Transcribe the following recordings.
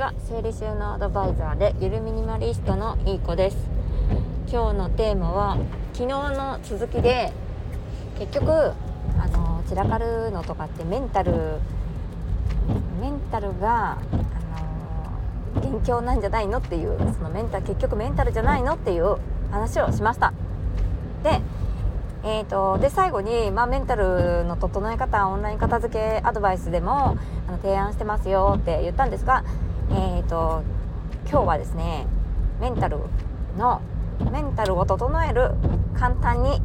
は整理収納アドバイザーでゆるミニマリストのいい子です。今日のテーマは昨日の続きで結局あの散らかるのとかってメンタルメンタルがあの元凶なんじゃないのっていうそのメンタル結局メンタルじゃないのっていう話をしました。でえーと、で最後に、まあ、メンタルの整え方オンライン片付けアドバイスでもあの提案してますよって言ったんですが、えーと、今日はですねメンタルのメンタルを整える簡単に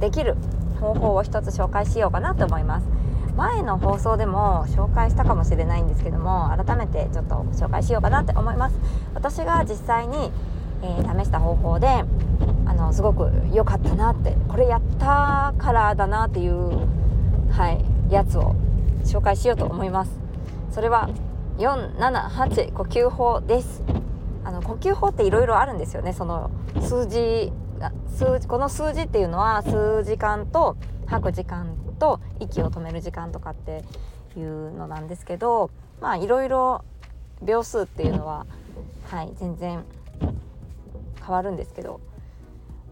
できる方法を一つ紹介しようかなと思います。前の放送でも紹介したかもしれないんですけども改めてちょっと紹介しようかなって思います。私が実際に、えー、試した方法であのすごく良かったなってこれやったからだなっていうはいやつを紹介しようと思います。それは478呼吸法です。あの呼吸法っていろいろあるんですよね。その数字数この数字っていうのは数時間と吐く時間と息を止める時間とかっていうのなんですけどまあいろいろ秒数っていうのははい全然変わるんですけど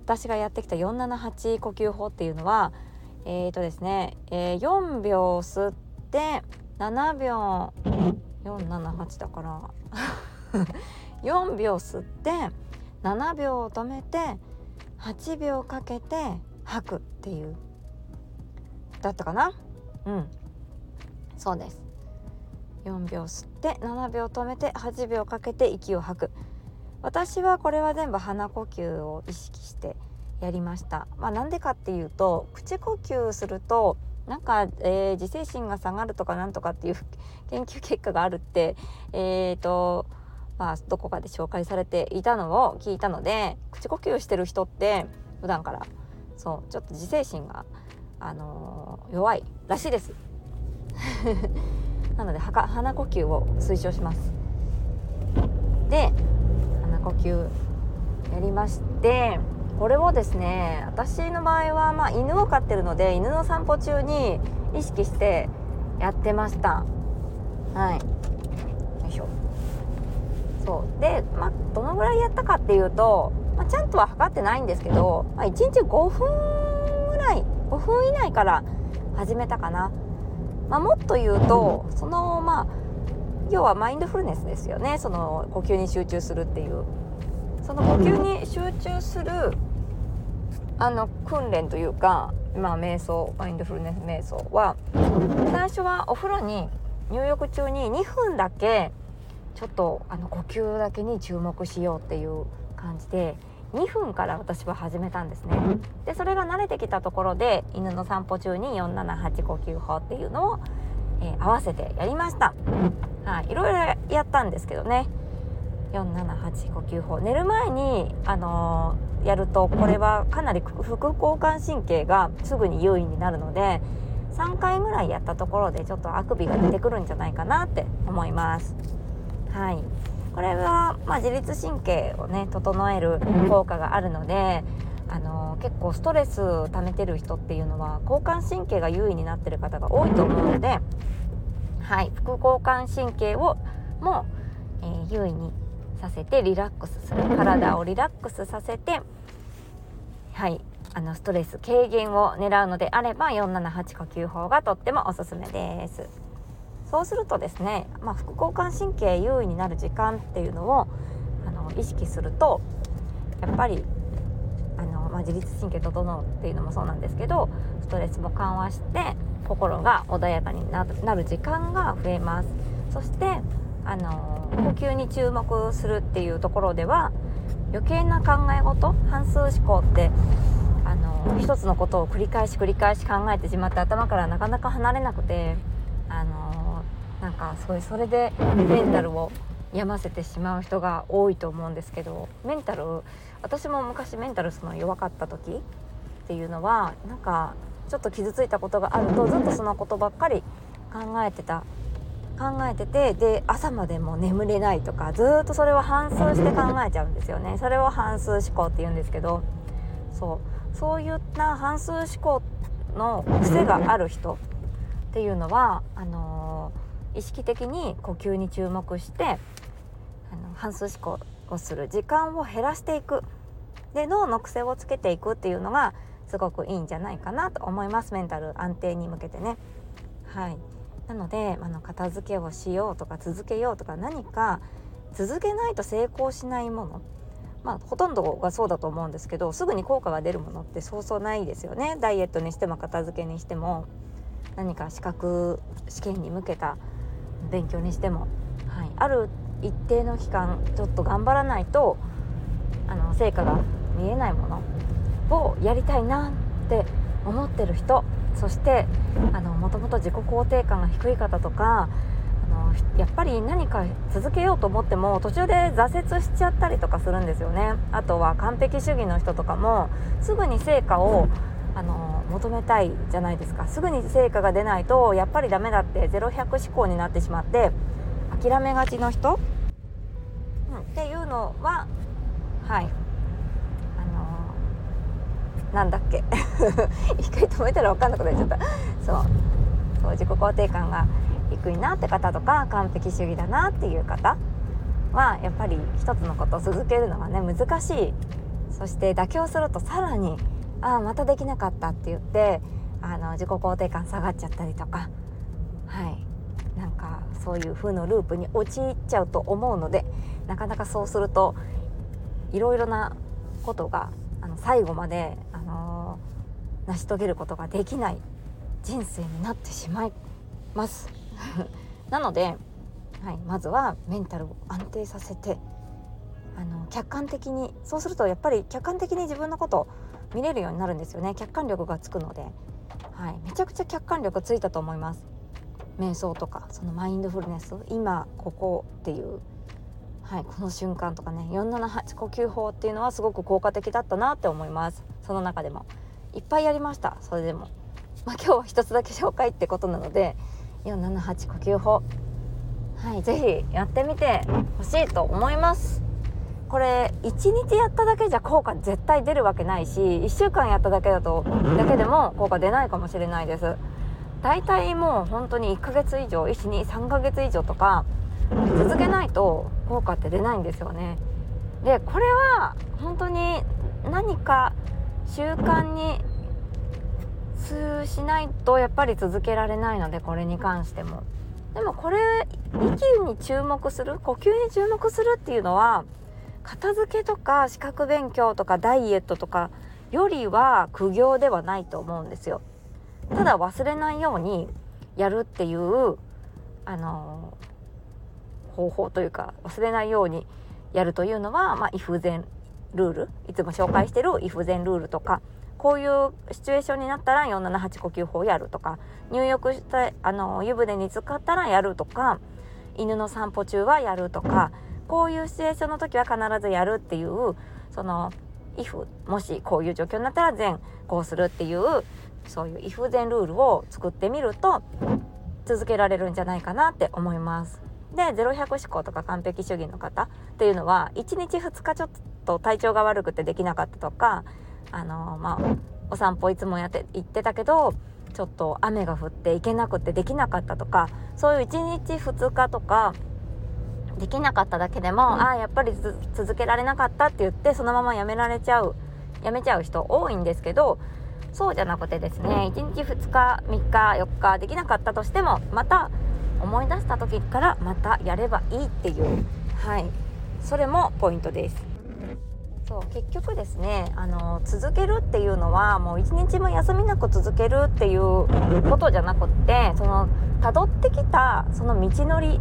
私がやってきた478呼吸法っていうのはえーとですね、えー、4秒吸って7秒478だから。4秒吸って7秒止めて8秒かけて吐くっていう。だったかな？うん。そうです。4秒吸って7秒止めて8秒かけて息を吐く。私はこれは全部鼻呼吸を意識してやりました。まあなんでかっていうと口呼吸するとなんか、えー、自制心が下がるとかなんとかっていう 研究結果があるってえーとまあどこかで紹介されていたのを聞いたので口呼吸してる人って普段からそうちょっと自制心があのー、弱いらしいです。なのではか鼻呼吸を推奨します。で鼻呼吸やりましてこれをですね私の場合は、まあ、犬を飼ってるので犬の散歩中に意識してやってました。はい。よいしょ。そう。で、まあ、どのぐらいやったかっていうと、まあ、ちゃんとは測ってないんですけど、まあ、1日5分ぐらい5分以内から始めたかな、まあ、もっと言うとそのまあ要はマインドフルネスですよね。その呼吸に集中するっていう。その呼吸に集中するあの訓練というかまあ瞑想マインドフルネス瞑想は最初はお風呂に入浴中に2分だけちょっとあの呼吸だけに注目しようっていう感じで2分から私は始めたんですね。でそれが慣れてきたところで犬の散歩中に478呼吸法っていうのを、えー、合わせてやりました。はい、いろいろやったんですけどね。478呼吸法。寝る前に、あのー、やるとこれはかなり副交感神経がすぐに優位になるので3回ぐらいやったところでちょっとあくびが出てくるんじゃないかなって思います。はい、これは、まあ、自律神経をね整える効果があるので、あのー、結構ストレス溜めてる人っていうのは交感神経が優位になってる方が多いと思うのではい、副交感神経をも、えー、優位にさせてリラックスする。体をリラックスさせてはい。あのストレス軽減を狙うのであれば478呼吸法がとってもおすすめです。そうするとですね、まあ、副交感神経優位になる時間っていうのをあの意識するとやっぱりあの、まあ、自律神経整うっていうのもそうなんですけどストレスも緩和して心が穏やかになる時間が増えます。そしてあの呼吸に注目するっていうところでは余計な考え事半数思考ってあの一つのことを繰り返し繰り返し考えてしまって頭からなかなか離れなくてあのなんかすごいそれでメンタルを病ませてしまう人が多いと思うんですけどメンタル私も昔メンタルその弱かった時っていうのはなんかちょっと傷ついたことがあるとずっとそのことばっかり考えてた考えててで朝までも眠れないとかずっとそれを反数して考えちゃうんですよね。それを反数思考って言うんですけどそう。そういった反数思考の癖がある人っていうのはあの意識的に呼吸に注目してあの反数思考をする時間を減らしていく。で脳の癖をつけていくっていうのがすごくいいんじゃないかなと思います。メンタル安定に向けてね。はい。なのであの片付けをしようとか続けようとか何か続けないと成功しないもの。まあ、ほとんどがそうだと思うんですけどすぐに効果が出るものってそうそうないですよね。ダイエットにしても片付けにしても何か資格試験に向けた勉強にしても、はい、ある一定の期間ちょっと頑張らないとあの成果が見えないものをやりたいなって思ってる人そしてもともと自己肯定感が低い方とかやっぱり何か続けようと思っても途中で挫折しちゃったりとかするんですよね。あとは完璧主義の人とかもすぐに成果をあの求めたいじゃないですか。すぐに成果が出ないとやっぱりダメだって0100思考になってしまって諦めがちの人、うん、っていうのははい、なんだっけ？一回止めたら分かんなくなっちゃった。そう。そう自己肯定感が低いなって方とか完璧主義だなっていう方。はやっぱり一つのことを続けるのがね難しい。そして妥協するとさらにああまたできなかったって言ってあの自己肯定感下がっちゃったりとか。はい。なんかそういう風のループに陥っちゃうと思うのでなかなかそうするといろいろなことがあの最後まで、成し遂げることができない人生になってしまいます。なので、はい、まずはメンタルを安定させてあの客観的にそうするとやっぱり客観的に自分のこと見れるようになるんですよね。客観力がつくので、はい、めちゃくちゃ客観力ついたと思います。瞑想とかそのマインドフルネス。今ここっていうはい、この瞬間とかね478呼吸法っていうのはすごく効果的だったなって思います。その中でも。いっぱいやりました。それでも。まあ今日は一つだけ紹介ってことなので478呼吸法。はいぜひやってみてほしいと思います。これ1日やっただけじゃ効果絶対出るわけないし1週間やっただけだとだけでも効果出ないかもしれないです。大体もう本当に1ヶ月以上123ヶ月以上とか続けないと効果って出ないんですよね。でこれは本当に何か習慣に通しないとやっぱり続けられないのでこれに関しても。でもこれ息に注目する呼吸に注目するっていうのは片付けとか資格勉強とかダイエットとかよりは苦行ではないと思うんですよ。ただ忘れないようにやるっていうあの方法というか忘れないようにやるというのは、まあ、イフゼンルールいつも紹介してるイフゼンルールとかこういうシチュエーションになったら478呼吸法やるとか入浴したあの湯船に浸かったらやるとか犬の散歩中はやるとかこういうシチュエーションの時は必ずやるっていうその if もしこういう状況になったら全こうするっていうそういう if 全ルールを作ってみると続けられるんじゃないかなって思います。で0100思考とか完璧主義の方っていうのは1日2日ちょっと体調が悪くてできなかったとかあのまあお散歩いつもやって行ってたけどちょっと雨が降って行けなくてできなかったとかそういう1日2日とかできなかっただけでもああやっぱり続けられなかったって言ってそのままやめられちゃうやめちゃう人多いんですけどそうじゃなくてですね1日2日3日4日できなかったとしてもまた思い出した時からまたやればいいっていうはいそれもポイントです。そう結局ですねあの続けるっていうのはもう一日も休みなく続けるっていうことじゃなくってその辿ってきたその道のり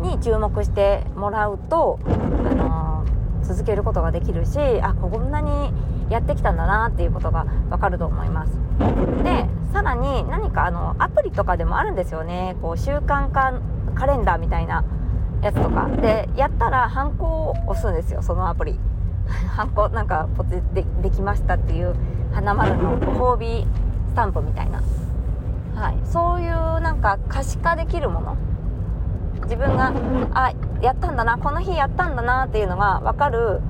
に注目してもらうとあの続けることができるしあこんなにやってきたんだなっていうことがわかると思います。でさらに何かあのアプリとかでもあるんですよね。こう習慣化カレンダーみたいなやつとか。でやったらハンコを押すんですよそのアプリ。ハンコなんかポチでできましたっていう花丸のご褒美スタンプみたいな、はい、そういうなんか可視化できるもの。自分があやったんだなこの日やったんだなっていうのが分かる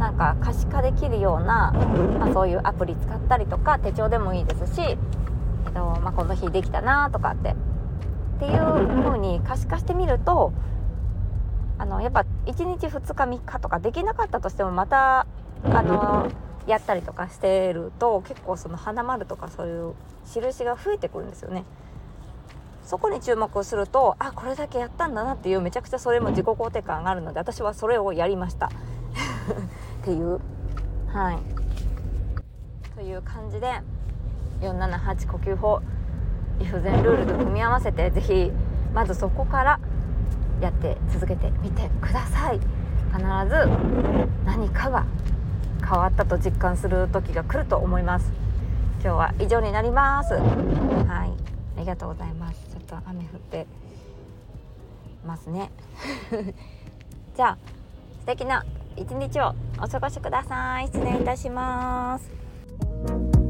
なんか可視化できるような、まあ、そういうアプリ使ったりとか手帳でもいいですし、えっとまあ、この日できたなとかってっていう風に可視化してみるとあのやっぱ1日2日3日とかできなかったとしてもまたあのやったりとかしてると結構その花丸とかそういう印が増えてくるんですよね。そこに注目するとあこれだけやったんだなっていうめちゃくちゃそれも自己肯定感があるので私はそれをやりましたっていう。はい。という感じで478呼吸法理不全ルールと組み合わせて是非まずそこからやって続けてみてください。必ず何かが変わったと実感する時が来ると思います。今日は以上になります。はい。ありがとうございます。ちょっと雨降ってますね。じゃあ素敵な一日をお過ごしください。失礼いたします。